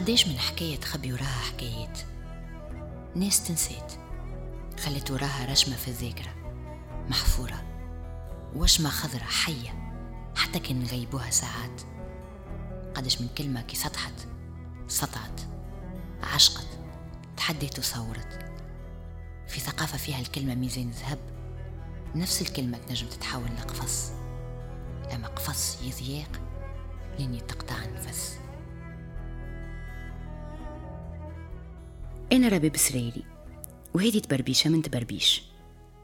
قديش من حكاية تخبي وراها حكايات. ناس تنسيت. خلت وراها رشمة في الذاكرة. محفورة. وشمة خضرة حية. حتى كان نغيبوها ساعات. قديش من كلمة كي سطحت. سطعت. عشقت. تحديت وصورت. في ثقافة فيها الكلمة ميزان ذهب. نفس الكلمة تنجم تتحول لقفص. لما قفص يضيق لين يتقطع النفس أنا رباب سريري وهذه تبربيشة من تبربيش.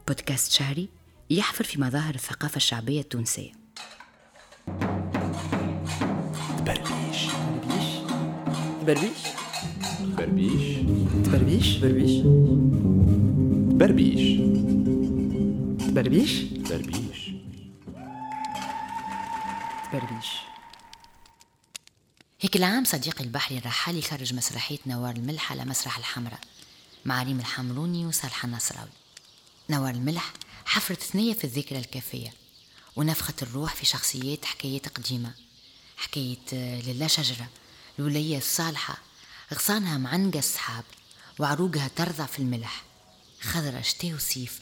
بودكاست شهري يحفر في مظاهر الثقافة الشعبية التونسية. بربيش بربيش بربيش تبربيش. بربيش بربيش تبربيش. بربيش تبربيش. هيك العام صديقي البحري الرحال يخرج مسرحية نوار الملح على مسرح الحمراء مع ريم الحمروني وصالح النصراوي. نوار الملح حفرت ثنية في الذكرى الكافية ونفخت الروح في شخصيات حكايات قديمة حكاية آه، للا شجرة الولية الصالحة غصانها معنقة السحاب وعروقها ترضع في الملح. خضرة شتاء وصيف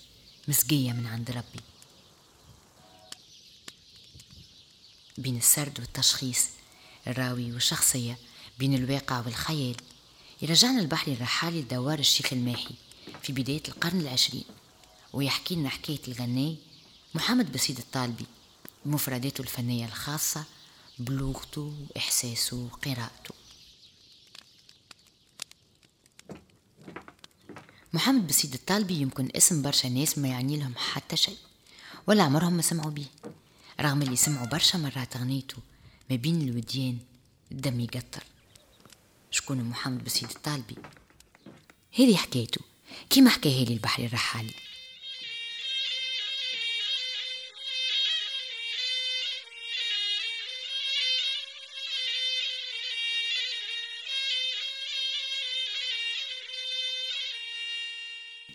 مسقية من عند ربي. بين السرد والتشخيص الراوي والشخصية بين الواقع والخيال. يرجعنا البحر الرحالي لدوار الشيخ الماحي في بداية القرن العشرين ويحكي لنا حكاية الغناي محمد بسيد الطالبي بمفرداته الفنية الخاصة بلغته وإحساسه وقراءته. محمد بسيد الطالبي يمكن اسم برشا ناس ما يعني لهم حتى شيء ولا عمرهم ما سمعوا بيه رغم اللي سمعوا برشا مرات غنيته ما بين الوديان الدم يقطر. شكون محمد بسيد الطالبي؟ هذه حكايته. كيما حكاها لي البحر الرحالي.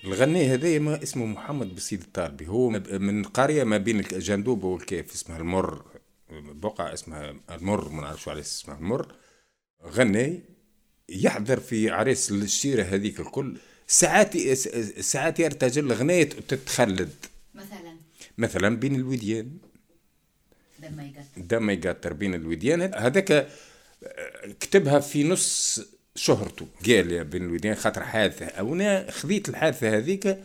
الغني هذايا ما اسمه محمد بسيد الطالبي. هو من قرية ما بين الجندوبة والكيف اسمها المر. بقعة اسمها المر ما نعرفش عليه اسمها المر. غني يحضر في عريس الشيرة هذيك الكل. ساعات ساعات يرتجل غنية تتخلد. مثلا؟ مثلا بين الوديان. دم يقطر دم يقطر بين الوديان. هذاك آه، كتبها في نص شهرته. قال يا بين الوديان خاطر حادثة. أو أنا خذيت الحادثة هذيك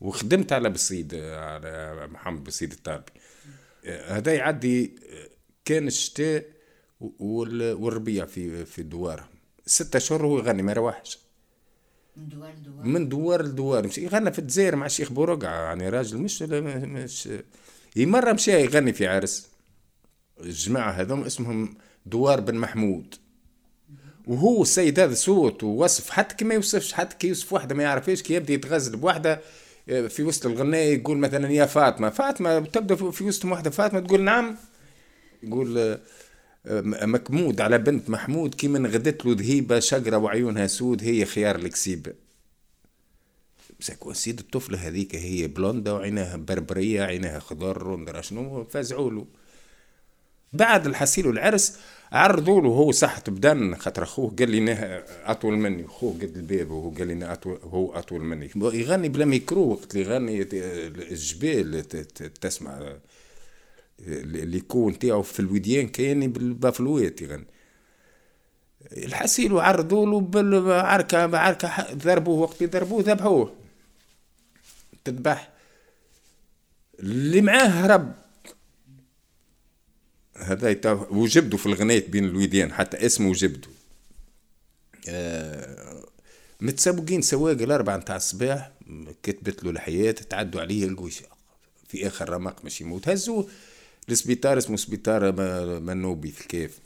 وخدمت على بسيد آه، على محمد بسيد الطالبي آه، هذا يعدي كان الشتاء وال- والربيع في في دوارهم ستة شهور هو يغني ما يروحش. من دوار لدوار؟ من دوار لدوار. مشي يغنى في الجزائر مع الشيخ بورقعة يعني راجل مش مش هي مرة مشى يغني في عرس. الجماعة هذوم اسمهم دوار بن محمود. وهو السيد هذا صوت ووصف حتى كي ما يوصفش حتى كي يوصف واحدة ما يعرفش كي يبدأ يتغزل بواحدة آه، في وسط الغناء يقول مثلا يا فاطمة فاطمة تبدأ في وسطهم واحدة فاطمة تقول نعم. يقول آه، آه، مكمود على بنت محمود كي من غدت له ذهيبة شقرة وعيونها سود هي خيار الكسيبة مسك وسيد الطفلة هذيك هي بلوندا وعينها بربرية عينها خضر وندرى شنو فزعوا له. بعد الحسيل والعرس عرضوا له هو صحة بدن خاطر أخوه قال لي أطول مني. أخوه قد الباب وهو قال لي أطول هو أطول مني. يغني بلا ميكرو وقت اللي يغني الجبال ت- ت- تسمع. اللي يكون تاعو في الوديان كاني بالبافلويت يغني الحسيل وعرضوا له بالعركة عركة ح- ضربوه وقت اللي ضربوه ذبحوه. تذبح. اللي معاه هرب. هذا يتا- وجبدوا في الغناية بين الوديان حتى اسمه وجبدوا آه، متسابقين سواق الأربعة نتاع الصباح كتبت له الحياة تعدوا عليه القوش في آخر رمق مش يموت. هزوه. لسبيطار اسمه سبيطار منوبي في الكيف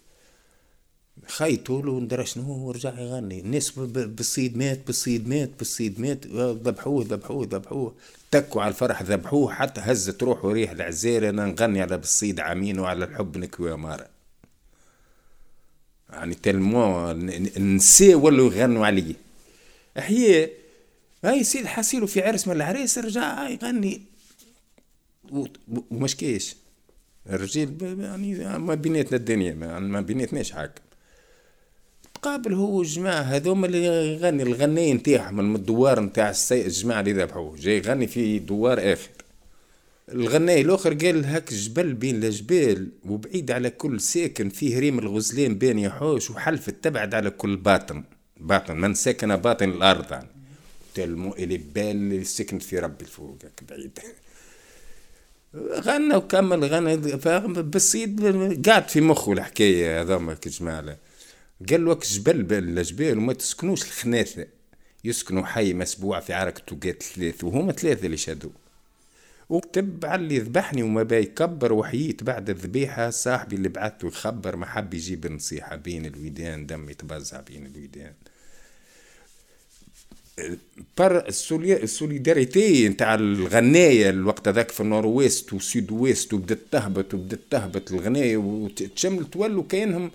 خيطوا له ندرى شنو ورجع يغني. الناس بالصيد مات بالصيد مات بالصيد مات ذبحوه ذبحوه ذبحوه. تكوا على الفرح ذبحوه. حتى هزت روح وريح العزير أنا نغني على بالصيد عامين وعلى الحب نكوي يا مارا. يعني تلمو النساء ولوا يغنوا عليه احياء هاي سيد حاسيلو في عرس من العريس رجع يغني. ومش كيش؟ الرجال يعني ما بيناتنا الدنيا ما ما بيناتناش حاجة مقابل هو جماعة هذوما اللي يغني الغناية نتاعهم من الدوار نتاع السي الجماعة اللي ذبحوه. جاي يغني في دوار آخر. الغناي الآخر قال هاك جبل بين الجبال وبعيد على كل ساكن فيه ريم الغزلان بين يحوش وحلف تبعد على كل باطن. باطن من سكن باطن الأرض يعني. تلمو إلي بال اللي سكنت في ربي الفوق بعيد. غنى وكمل غنى بالصيد قاعد في مخه الحكاية هذوما جماله قال له جبل الجبال وما تسكنوش الخناثه يسكنوا حي مسبوع في عركة توقات ثلاث وهما ثلاثة اللي شادوا وكتب على اللي ذبحني وما بيكبر وحييت بعد الذبيحة صاحبي اللي بعثته يخبر ما حب يجيب نصيحة بين الويدان دم يتبزع بين الويدان بار السوليداريتي نتاع الغناية الوقت هذاك في النورويست وسيد ويست وبدت تهبط وبدت تهبط الغناية وتشمل تولوا كأنهم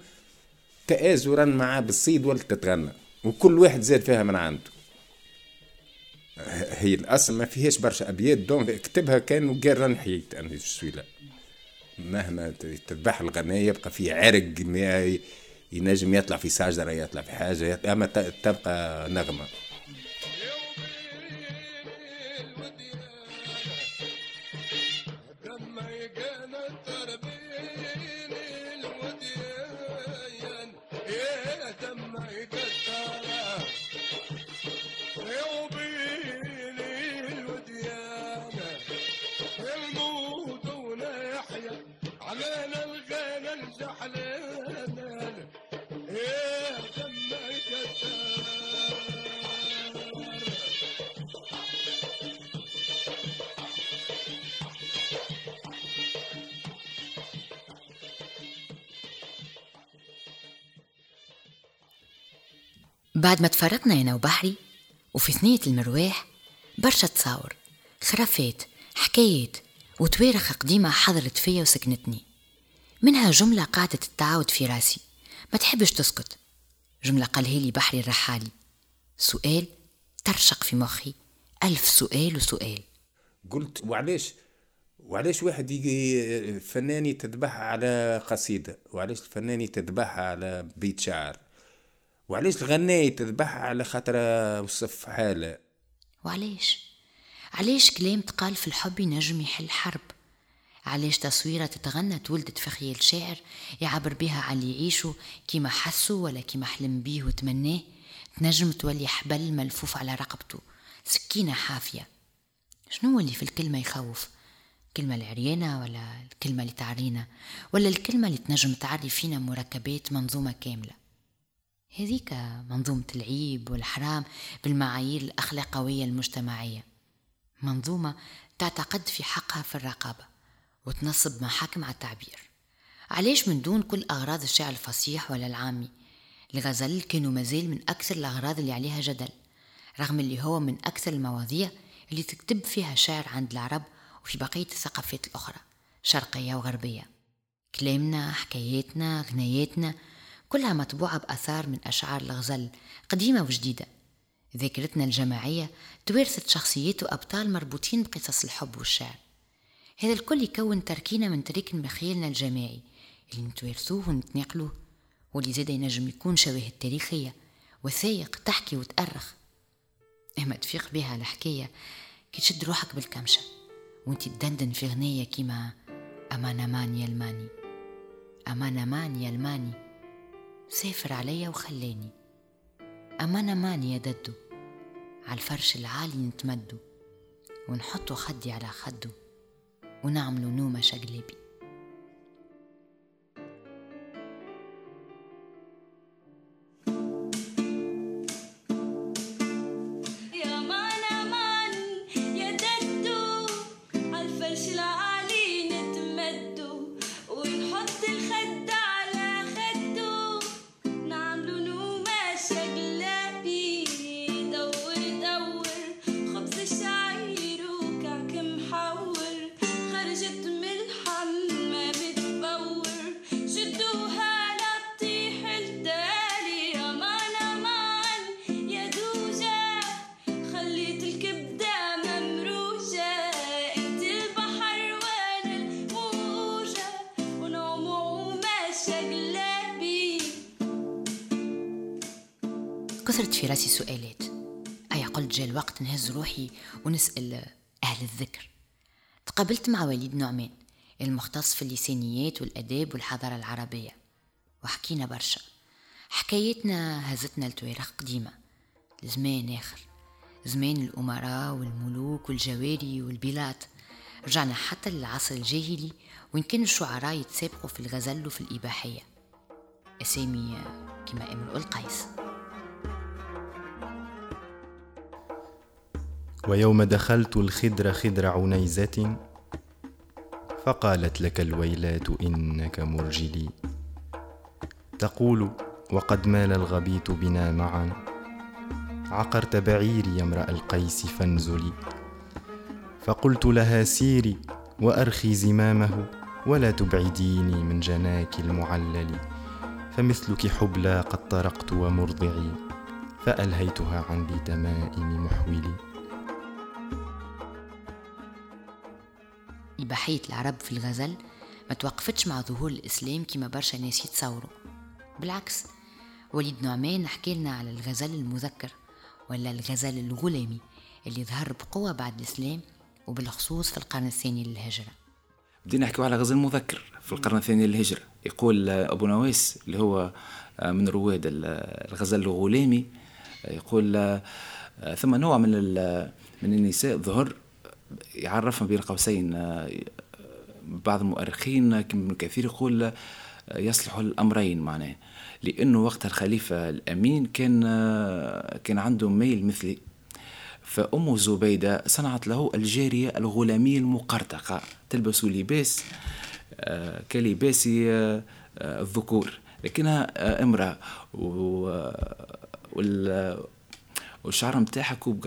تآزرا مع بالصيد ولا تتغنى وكل واحد زاد فيها من عنده هي الاصل ما فيهاش برشا ابيات دون اكتبها كان قال راني حييت أنا لا مهما تذبح الغناية يبقى فيه عرق ينجم يطلع في شجرة يطلع في حاجة أما تبقى نغمة بعد ما تفرقنا أنا وبحري وفي ثنية المرواح برشا تصاور خرافات حكايات وتوارخ قديمة حضرت فيا وسكنتني. منها جملة قاعدة تتعاود في راسي. ما تحبش تسكت. جملة قالها لي بحري الرحالي. سؤال ترشق في مخي. ألف سؤال وسؤال. قلت وعلاش؟ وعلاش واحد فنان يتذبح على قصيدة؟ وعلاش الفنان يتذبح على بيت شعر؟ وعلاش الغناية تذبحها على خاطر وصف حالة؟ وعلاش؟ علاش كلام تقال في الحب ينجم يحل حرب؟ علاش تصويرة تتغنى تولدت في خيال شاعر يعبر بها على اللي يعيشوا كيما حسوا ولا كيما حلم بيه وتمناه؟ تنجم تولي حبل ملفوف على رقبته سكينة حافية. شنو اللي في الكلمة يخوف؟ الكلمة العريانة ولا الكلمة اللي تعرينا؟ ولا الكلمة اللي تنجم تعري فينا مركبات منظومة كاملة؟ هذيك منظومة العيب والحرام بالمعايير الأخلاقوية المجتمعية. منظومة تعتقد في حقها في الرقابة وتنصب محاكم على التعبير. علاش من دون كل أغراض الشعر الفصيح ولا العامي؟ الغزل كانوا مازال من أكثر الأغراض اللي عليها جدل رغم اللي هو من أكثر المواضيع اللي تكتب فيها شعر عند العرب وفي بقية الثقافات الأخرى شرقية وغربية. كلامنا حكاياتنا غناياتنا كلها مطبوعة بأثار من أشعار الغزل قديمة وجديدة. ذاكرتنا الجماعية توارثت شخصيات وأبطال مربوطين بقصص الحب والشعر. هذا الكل يكون تركينا من تركن بخيالنا الجماعي اللي نتوارثوه ونتناقلوه. واللي زاد ينجم يكون شواهد تاريخية وثائق تحكي وتأرخ. أما تفيق بها الحكاية كي تشد روحك بالكمشة. وانت تدندن في غنية كيما أمان أمان يا الماني. أمان أمان يا الماني. سافر عليا وخلاني. أمان أمان يا ددو. عالفرش العالي نتمدو. ونحطو خدي على خدو. ونعملو نومة شقلبي. كثرت في راسي سؤالات. أي قلت جاء الوقت نهز روحي ونسأل أهل الذكر. تقابلت مع وليد نعمان المختص في اللسانيات والأداب والحضارة العربية. وحكينا برشا. حكايتنا هزتنا لتواريخ قديمة. لزمان آخر. زمان الأمراء والملوك والجواري والبلاد رجعنا حتى للعصر الجاهلي وإن كان الشعراء يتسابقوا في الغزل وفي الإباحية. أسامي كما امرؤ القيس. ويوم دخلت الخدر خدر عنيزة فقالت لك الويلات إنك مرجلي. تقول وقد مال الغبيط بنا معا. عقرت بعيري يا امرأ القيس فانزلي. فقلت لها سيري وأرخي زمامه ولا تبعديني من جناك المعلل. فمثلك حبلى قد طرقت ومرضعي. فألهيتها عن ذي تمائم محولي إباحية العرب في الغزل ما توقفتش مع ظهور الإسلام كما برشا ناس يتصوروا. بالعكس وليد نعمان حكى لنا على الغزل المذكر ولا الغزل الغلامي اللي ظهر بقوة بعد الإسلام وبالخصوص في القرن الثاني للهجرة. بدينا نحكي على غزل مذكر في القرن الثاني للهجرة. يقول أبو نواس اللي هو من رواد الغزل الغلامي يقول ثم نوع من من النساء ظهر يعرفهم بين قوسين بعض المؤرخين كثير يقول يصلح الأمرين معناه. لأنه وقت الخليفة الأمين كان كان عنده ميل مثلي. فأم زبيدة صنعت له الجارية الغلامية المقرطقة تلبس لباس كلباس الذكور لكنها امرأة. والشعر متاعها كوب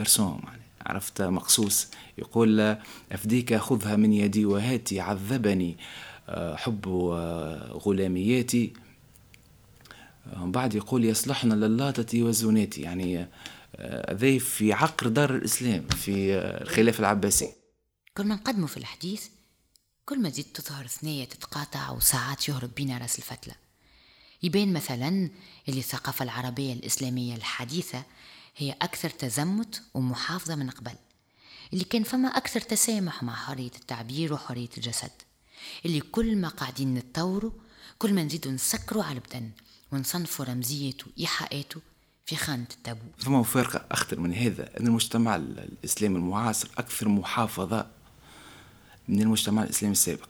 يعني عرفت مقصوص يقول أفديك خذها من يدي وهاتي عذبني حب غلامياتي. بعد يقول يصلحنا للاتة والزنات يعني ذي في عقر دار الإسلام في الخلافة العباسي. كل ما نقدموا في الحديث كل ما تزيد تظهر ثنية تتقاطع وساعات يهرب بينا راس الفتلة. يبين مثلا اللي الثقافة العربية الإسلامية الحديثة هي أكثر تزمت ومحافظة من قبل. اللي كان فما أكثر تسامح مع حرية التعبير وحرية الجسد. اللي كل ما قاعدين نتطوروا كل ما نزيدوا نسكروا على البدن ونصنفوا رمزيته وإيحاءاته في خانة التابو. ثم مفارقة أخطر من هذا أن المجتمع الإسلامي المعاصر أكثر محافظة من المجتمع الإسلامي السابق.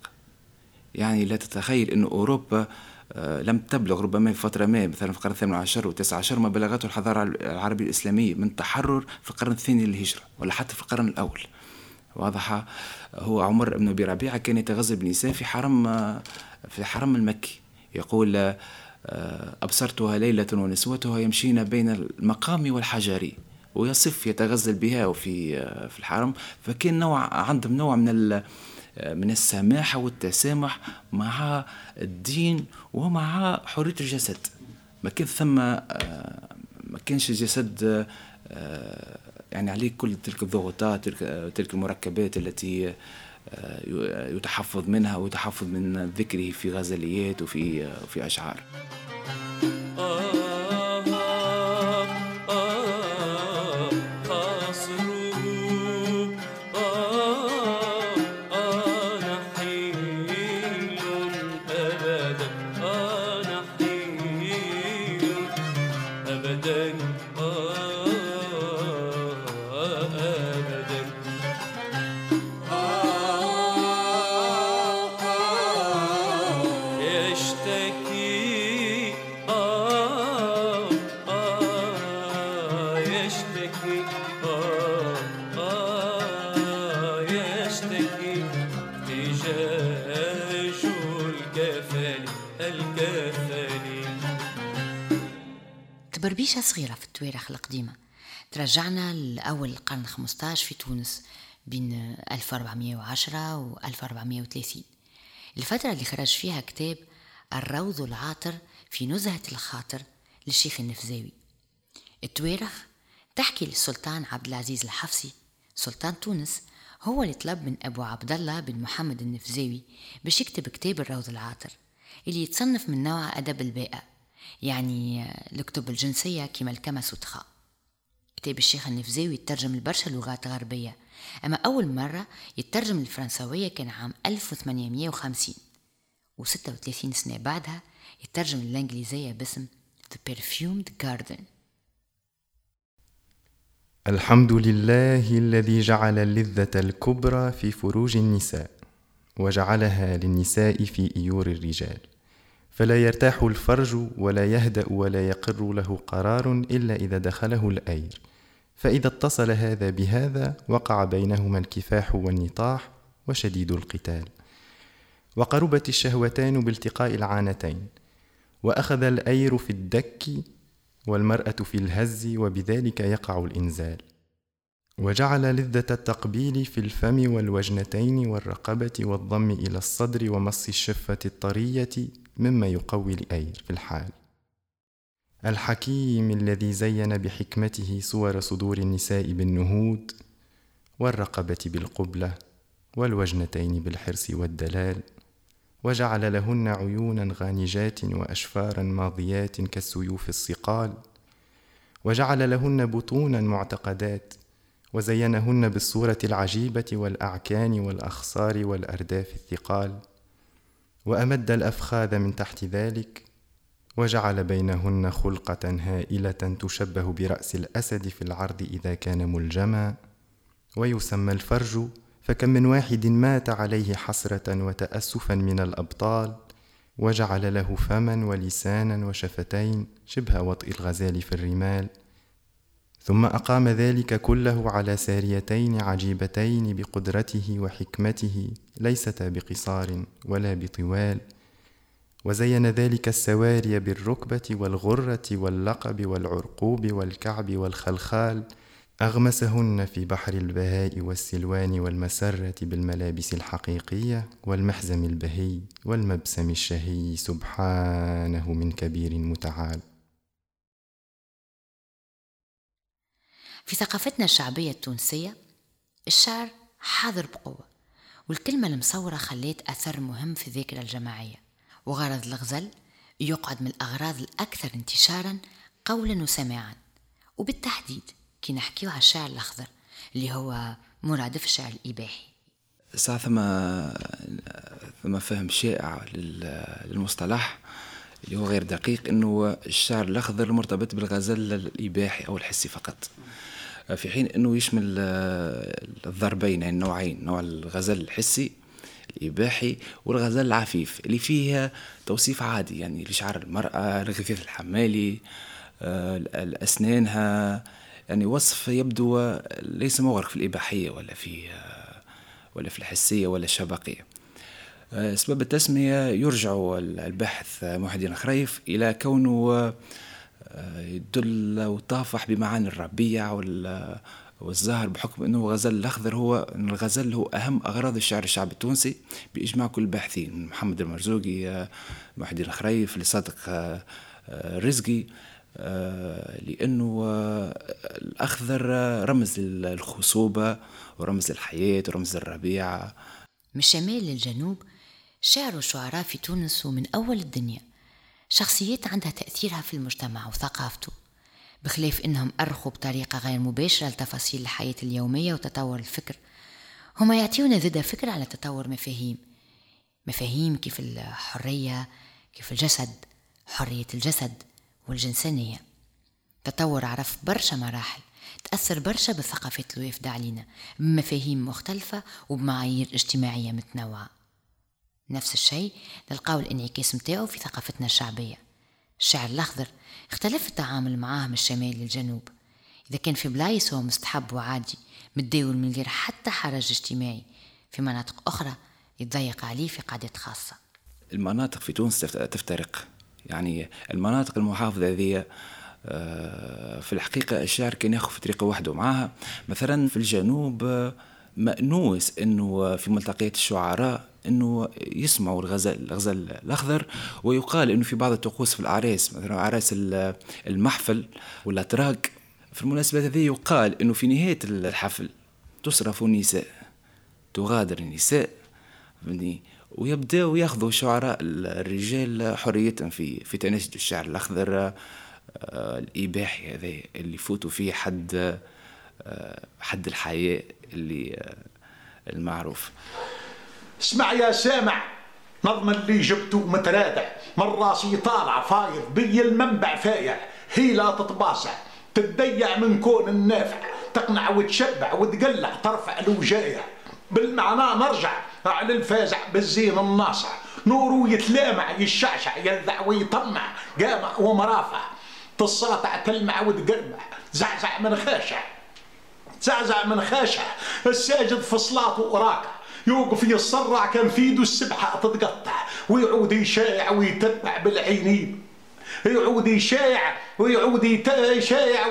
يعني لا تتخيل أن أوروبا لم تبلغ ربما في فترة ما مثلا في القرن الثامن عشر والتاسع عشر ما بلغته الحضارة العربية الإسلامية من تحرر في القرن الثاني للهجرة ولا حتى في القرن الأول. واضح هو عمر بن أبي ربيعة كان يتغزل بنساء في حرم في حرم المكي. يقول أبصرتها ليلة ونسوتها يمشين بين المقام والحجر ويصف يتغزل بها وفي في الحرم فكان نوع عندهم نوع من من السماحة والتسامح مع الدين ومع حرية الجسد. ما كان ثم ما كانش الجسد يعني عليه كل تلك الضغوطات تلك, تلك المركبات التي يتحفظ منها ويتحفظ من ذكره في غزليات وفي في أشعار. بربيشة صغيرة في التواريخ القديمة. ترجعنا لأول القرن الخمسطاش في تونس بين 1410 و 1430 الفترة اللي خرج فيها كتاب الروض العاطر في نزهة الخاطر للشيخ النفزاوي. التواريخ تحكي للسلطان عبد العزيز الحفصي. سلطان تونس هو اللي طلب من أبو عبد الله بن محمد النفزاوي باش يكتب كتاب الروض العاطر اللي يتصنف من نوع أدب الباءة يعني الكتب الجنسية كيما الكما سوتخا. كتاب الشيخ النفزاوي يترجم لبرشا لغات غربية. أما أول مرة يترجم الفرنسوية كان عام 1850 و 36 سنة بعدها يترجم للإنجليزية باسم The Perfumed Garden. الحمد لله الذي جعل اللذة الكبرى في فروج النساء وجعلها للنساء في إيور الرجال. فلا يرتاح الفرج ولا يهدأ ولا يقر له قرار إلا إذا دخله الأير. فإذا اتصل هذا بهذا وقع بينهما الكفاح والنطاح وشديد القتال. وقربت الشهوتان بالتقاء العانتين. وأخذ الأير في الدك والمرأة في الهز وبذلك يقع الإنزال. وجعل لذة التقبيل في الفم والوجنتين والرقبة والضم إلى الصدر ومص الشفة الطرية مما يقوي الأير في الحال. الحكيم الذي زين بحكمته صور صدور النساء بالنهود والرقبة بالقبلة والوجنتين بالحرص والدلال وجعل لهن عيونا غانجات وأشفارا ماضيات كالسيوف الصقال وجعل لهن بطونا معتقدات وزينهن بالصورة العجيبة والأعكان والأخصار والأرداف الثقال. وأمد الأفخاذ من تحت ذلك وجعل بينهن خلقة هائلة تشبه برأس الأسد في العرض إذا كان ملجما ويسمى الفرج فكم من واحد مات عليه حسرة وتأسفا من الأبطال وجعل له فما ولسانا وشفتين شبه وطئ الغزال في الرمال. ثم أقام ذلك كله على ساريتين عجيبتين بقدرته وحكمته ليستا بقصار ولا بطوال. وزين ذلك السواري بالركبة والغرة واللقب والعرقوب والكعب والخلخال. أغمسهن في بحر البهاء والسلوان والمسرة بالملابس الحقيقية والمحزم البهي والمبسم الشهي سبحانه من كبير متعال. في ثقافتنا الشعبية التونسية الشعر حاضر بقوة والكلمة المصورة خليت أثر مهم في الذاكرة الجماعية وغرض الغزل يقعد من الأغراض الأكثر انتشارا قولا وسماعا. وبالتحديد كي نحكيو على الشعر الأخضر اللي هو مرادف الشعر الإباحي. ساعة ثم ثم فهم شائع للمصطلح اللي هو غير دقيق إنه الشعر الأخضر مرتبط بالغزل الإباحي أو الحسي فقط. في حين إنه يشمل الضربين يعني النوعين نوع الغزل الحسي الإباحي والغزل العفيف اللي فيه توصيف عادي يعني لشعر المرأة الغثيث الحمالي الأسنانها يعني وصف يبدو ليس مغرق في الإباحية ولا في ولا في الحسية ولا الشبقية. سبب التسمية يرجع الباحث محي الدين خريف إلى كونه يدل وطافح بمعاني الربيع والزهر بحكم أنه غزل الأخضر هو الغزل هو أهم أغراض الشعر الشعبي التونسي بإجماع كل الباحثين محمد المرزوقي محي الدين خريف لصادق آه، لأنه آه، الأخضر رمز للخصوبة ورمز للحياة ورمز للربيع. من الشمال للجنوب شعر الشعراء في تونس ومن أول الدنيا. شخصيات عندها تأثيرها في المجتمع وثقافته بخلاف إنهم أرخوا بطريقة غير مباشرة لتفاصيل الحياة اليومية وتطور الفكر. هما يعطيونا زادة فكرة على تطور مفاهيم مفاهيم كيف الحرية كيف الجسد حرية الجسد والجنسانية. تطور عرف برشا مراحل تأثر برشا بالثقافات الوافدة علينا بمفاهيم مختلفة وبمعايير اجتماعية متنوعة. نفس الشيء نلقاو الإنعكاس متاعو في ثقافتنا الشعبية. الشعر الأخضر اختلف التعامل معاه من الشمال للجنوب. إذا كان في بلايص هو مستحب وعادي متداول من غير حتى حرج اجتماعي. في مناطق أخرى يتضيق عليه في قعدات خاصة. المناطق في تونس تفترق. يعني المناطق المحافظة هذه آه، في الحقيقة الشعر كان ياخذ في طريقة واحدة معاها مثلا في الجنوب آه، مأنوس إنه في ملتقيات الشعراء إنه يسمعوا الغزل الغزل الأخضر ويقال إنه في بعض الطقوس في الاعراس مثلا اعراس المحفل والأتراك. في المناسبات هذه يقال إنه في نهاية الحفل تصرف النساء تغادر النساء ويبداو يأخذوا شعراء الرجال حريتهم في في تناشد الشعر الأخضر آه، الإباحي هذا اللي يفوتوا فيه حد حد الحياء اللي آه، المعروف. اسمع يا سامع نظم اللي جبته مترادع من راسي طالع فايض بي المنبع فايع هي لا تتباصع تتضيع من كون النافع تقنع وتشبع وتقلع ترفع الوجايع بالمعنى نرجع على الفازع بالزين الناصع نورو يتلامع يشعشع يلذع ويطمع قامع ومرافع تساطع تلمع وتقرمع زعزع من خاشع. زعزع من خاشع الساجد في صلاته وراكع. يوقف يصرع كان في يده السبحة تتقطع. ويعود يشايع ويتبع بالعينين. يعود يشايع ويعود يشايع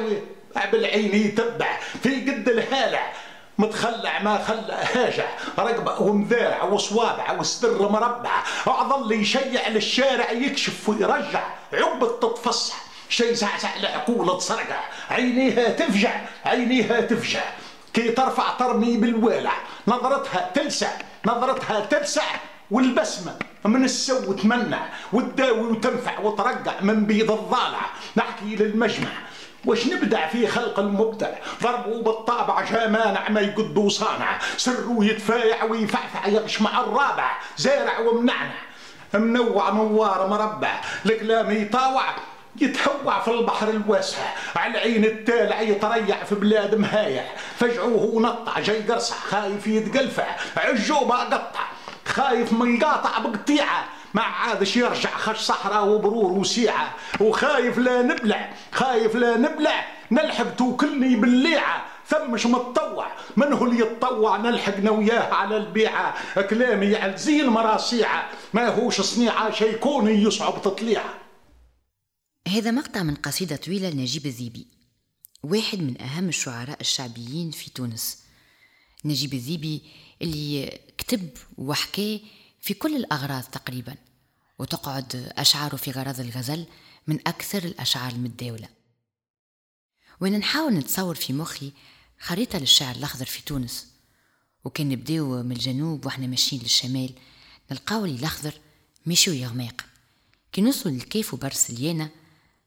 بالعين يتبع في قد الهالع. متخلع ما خلع هاجع. رقبة ومذارع وصوابع وصدر مربع. أعظل يشيع للشارع يكشف ويرجع. عقبة تتفصح شي زعزع العقول تصرقع عينيها تفجع عينيها تفجع. كي ترفع ترمي بالوالع. نظرتها تلسع نظرتها تلسع والبسمة من السو تمنع وتداوي وتنفع وترقع من بيض الضالع. نحكي للمجمع واش نبدع في خلق المبدع ضربوا بالطابع جامانع ما يقدو صانع سرو يتفايع ويفعفع يغش مع الرابع. زارع ومنعنع. منوع نوار مربع. الكلام يطاوع يتهوع في البحر الواسع على عين التالع يتريع في بلاد مهايع فجعوه ونطع جاي قرصع خايف يتقلفع. عجوبة قطع خايف من قاطع بقطيعة. ما عادش يرجع خش صحراء وبرور وسيعة. وخايف لا نبلع خايف لا نبلع. نلحق توكلني بالليعة. ثمش متطوع من هو اللي يتطوع؟ نلحقنا وياه على البيعة. كلامي على زي المراسيعة ما هوش صنيعة شيكوني يصعب تطليعة. هذا مقطع من قصيدة طويلة لنجيب الذيبي واحد من أهم الشعراء الشعبيين في تونس. نجيب الذيبي اللي كتب وحكى في كل الأغراض تقريبا وتقعد أشعاره في غرض الغزل من أكثر الأشعار المتداولة. وأنا نحاول نتصور في مخي خريطة للشعر الأخضر في تونس وكان نبداو من الجنوب وإحنا ماشيين للشمال نلقاو لي الأخضر مشي ويغماق كي نوصل للكيف وبرسليانة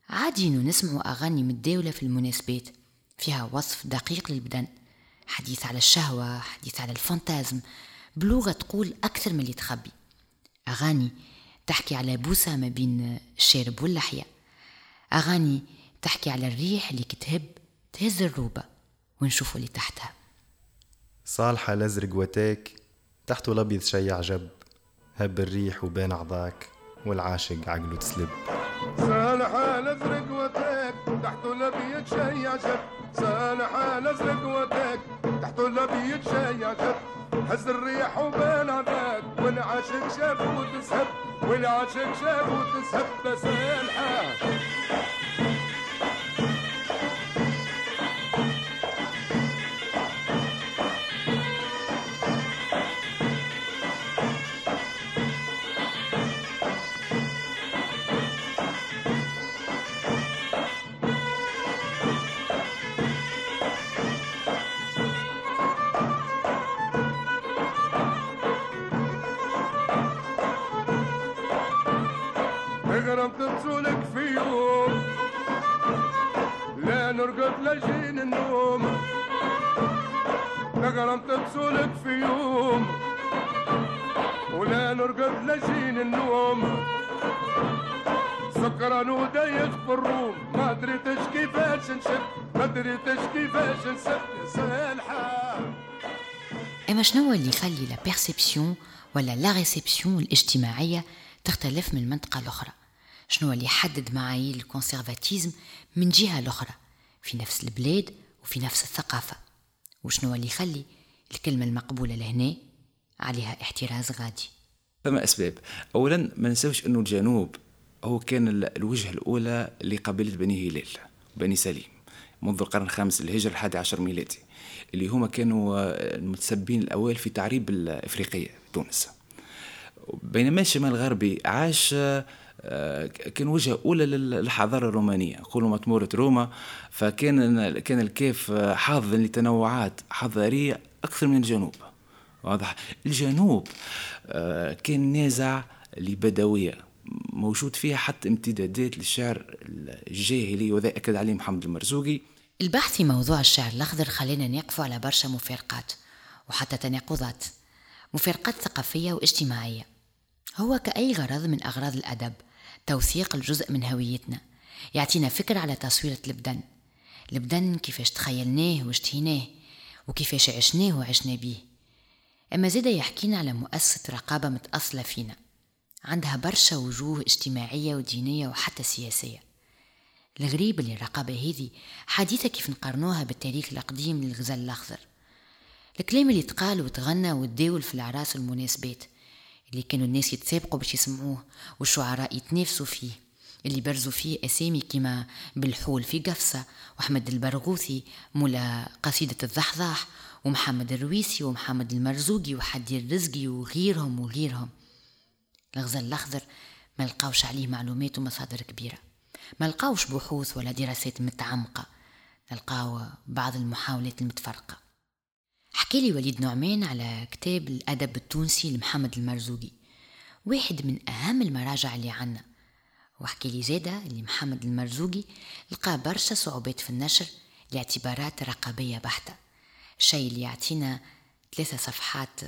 عادي إنه نسمعوا أغاني متداولة في المناسبات فيها وصف دقيق للبدن حديث على الشهوة حديث على الفانتازم بلغة تقول أكثر من اللي تخبي. أغاني تحكي على بوسة ما بين الشارب واللحية. أغاني تحكي على الريح اللي كتهب تهز الروبة ونشوفوا اللي تحتها. صالحة الأزرق وتاك تحته الأبيض شي عجب هب الريح وبين عضاك والعاشق عقله تسلب. الازرق وتاك تحته الابيض شي عجب صالح الازرق وتاك تحته الابيض شي عجب هز الريح وبان عذاك والعاشق شاف وتسهب. والعاشق شاف وتسهب. بس بسولك في يوم ولا نرقد لجين النوم. سكران ودايخ في الروم. ما دريتش كيفاش نشد ما دريتش كيفاش نسد. سهل حال. إما شنو اللي يخلي la perception ولا la réception الاجتماعية تختلف من منطقة لأخرى؟ شنو اللي يحدد معايير ال conservatisme من جهة الأخرى في نفس البلاد وفي نفس الثقافة. وشنو اللي يخلي الكلمة المقبولة لهنا عليها احتراز غادي. فما أسباب. أولا ما ننساوش أنه الجنوب هو كان الوجهة الأولى لقبيلة بني هلال بني سليم منذ القرن الخامس الهجري الحادي عشر ميلادي اللي هما كانوا المتسبين الأوائل في تعريب الإفريقية تونس. بينما الشمال الغربي عاش آه، كان وجهة أولى للحضارة الرومانية نقولوا مطموره روما فكان كان الكيف حاضن لتنوعات حضارية أكثر من الجنوب. واضح؟ الجنوب آه، كان نازع لبدوية موجود فيها حتى امتدادات للشعر الجاهلي وذا أكد عليه محمد المرزوقي. البحث في موضوع الشعر الأخضر خلينا نقفوا على برشا مفارقات وحتى تناقضات. مفارقات ثقافية واجتماعية. هو كأي غرض من أغراض الأدب توثيق الجزء من هويتنا. يعطينا فكرة على تصويرة البدن البدن كيفاش تخيلناه واشتهيناه وكيفاش عشناه وعشنا بيه. أما زيدا يحكينا على مؤسسة رقابة متأصلة فينا. عندها برشا وجوه اجتماعية ودينية وحتى سياسية. الغريب اللي الرقابة هذه حديثة كيف نقارنوها بالتاريخ القديم للغزال الأخضر. الكلام اللي تقال وتغنى وتداول في الأعراس والمناسبات اللي كانوا الناس يتسابقوا باش يسمعوه والشعراء يتنافسوا فيه. اللي برزوا فيه أسامي كما بالحول في قفصة وأحمد البرغوثي مولا قصيدة الضحضاح ومحمد الرويسي ومحمد المرزوقي وحدي الرزقي وغيرهم وغيرهم. الغزال الأخضر ما لقاوش عليه معلومات ومصادر كبيرة. ما لقاوش بحوث ولا دراسات متعمقة. نلقاو بعض المحاولات المتفرقة. حكى لي وليد نعمان على كتاب الأدب التونسي لمحمد المرزوقي. واحد من أهم المراجع اللي عنا. وحكي لي زادة اللي محمد المرزوقي لقى برشا صعوبات في النشر لاعتبارات رقابية بحتة. الشيء اللي يعطينا ثلاثة صفحات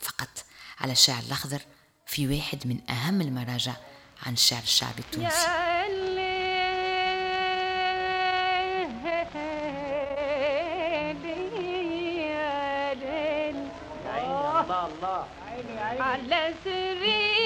فقط على الشعر الأخضر في واحد من أهم المراجع عن الشعر الشعبي التونسي. على سرير.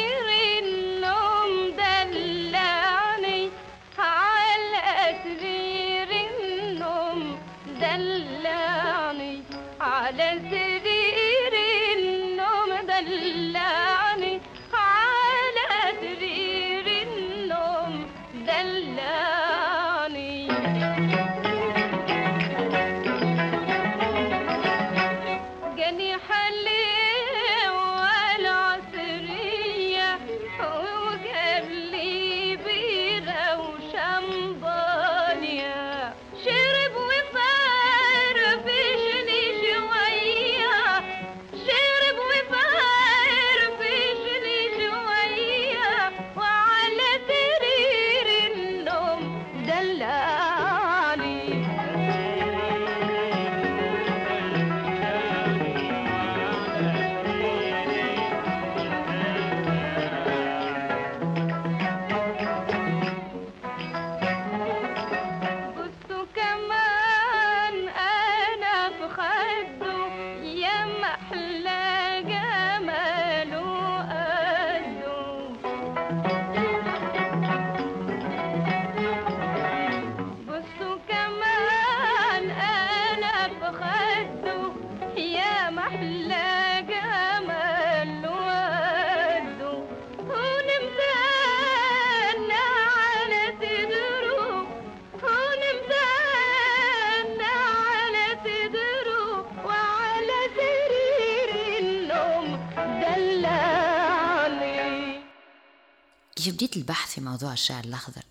كيف بديت البحث في موضوع الشعر الأخضر.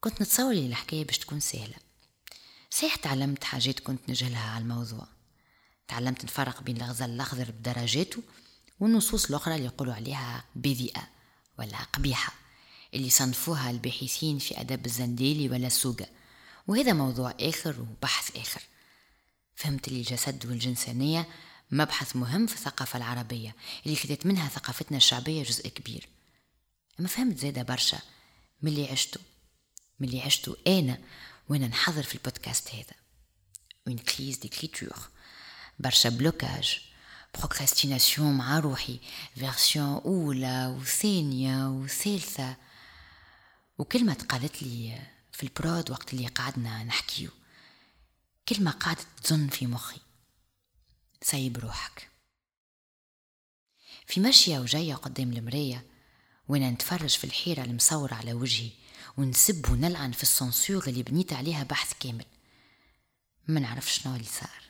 كنت نتصور لي الحكاية باش تكون سهلة. صحيح تعلمت حاجات كنت نجهلها على الموضوع. تعلمت نفرق بين الغزال الأخضر بدرجاته والنصوص الأخرى اللي يقولوا عليها بذيئة ولا قبيحة اللي صنفوها الباحثين في أدب الزنديلي ولا السوقة وهذا موضوع آخر وبحث آخر. فهمت اللي الجسد والجنسانية مبحث مهم في الثقافة العربية اللي خذت منها ثقافتنا الشعبية جزء كبير. أما فهمت زادة برشا من اللي عشته من اللي عشته أنا وأنا نحضر في البودكاست هذا. Une crise d'écriture. برشا blocage procrastination مع روحي. version أولى وثانية وثالثة. وكلمة قالت لي في ال prod وقت اللي قعدنا نحكيو. كلمة قعدت تزن في مخي. سيب روحك. في مشية وجاية قدام المراية وأنا نتفرج في الحيرة المصورة على وجهي ونسب ونلعن في ال censure اللي بنيت عليها بحث كامل. ما نعرف شنو اللي صار.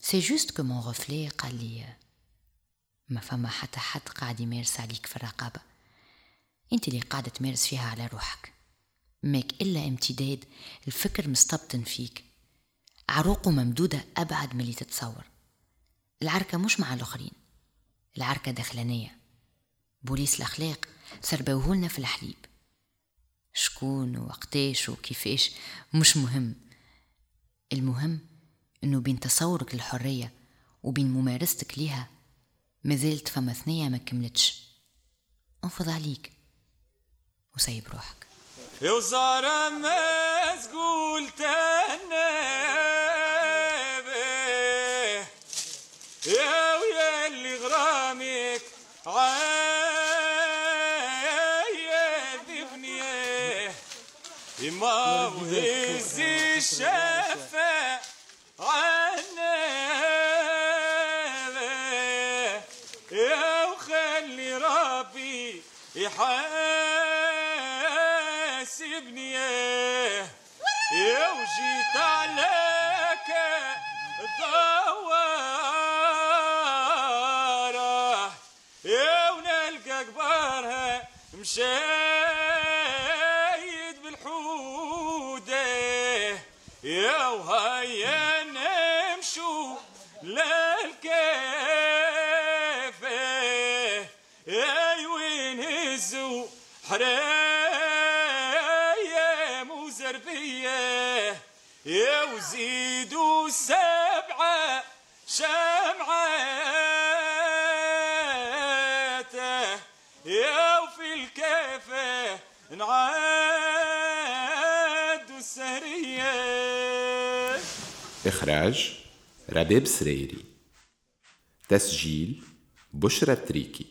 c'est juste que mon reflet قال لي ما فما حتى حد قاعد يمارس عليك في الرقابة. أنت اللي قاعدة تمارس فيها على روحك. ماك إلا امتداد الفكر مستبطن فيك. عروقه ممدودة أبعد من اللي تتصور. العركة مش مع الآخرين. العركة داخلانية. بوليس الأخلاق سربوهولنا في الحليب. شكون وقتاش وكيفاش؟ مش مهم. المهم إنه بين تصورك للحرية وبين ممارستك ليها مازالت فما ثنية ما كملتش. انفض عليك وسيب روحك. يا ما تقول تنابه ما وهز الشفا عنابه يا وخلي ربي يحاسبني. يا وجيت عليك دوارة. يا ونلقى كبارها مشايد نعاد السهرية إخراج ربيب سريري. تسجيل بشرى تريكي.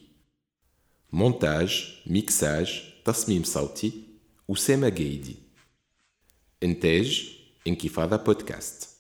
مونتاج ميكساج تصميم صوتي أسامة جيدي. إنتاج انكفاضة بودكاست.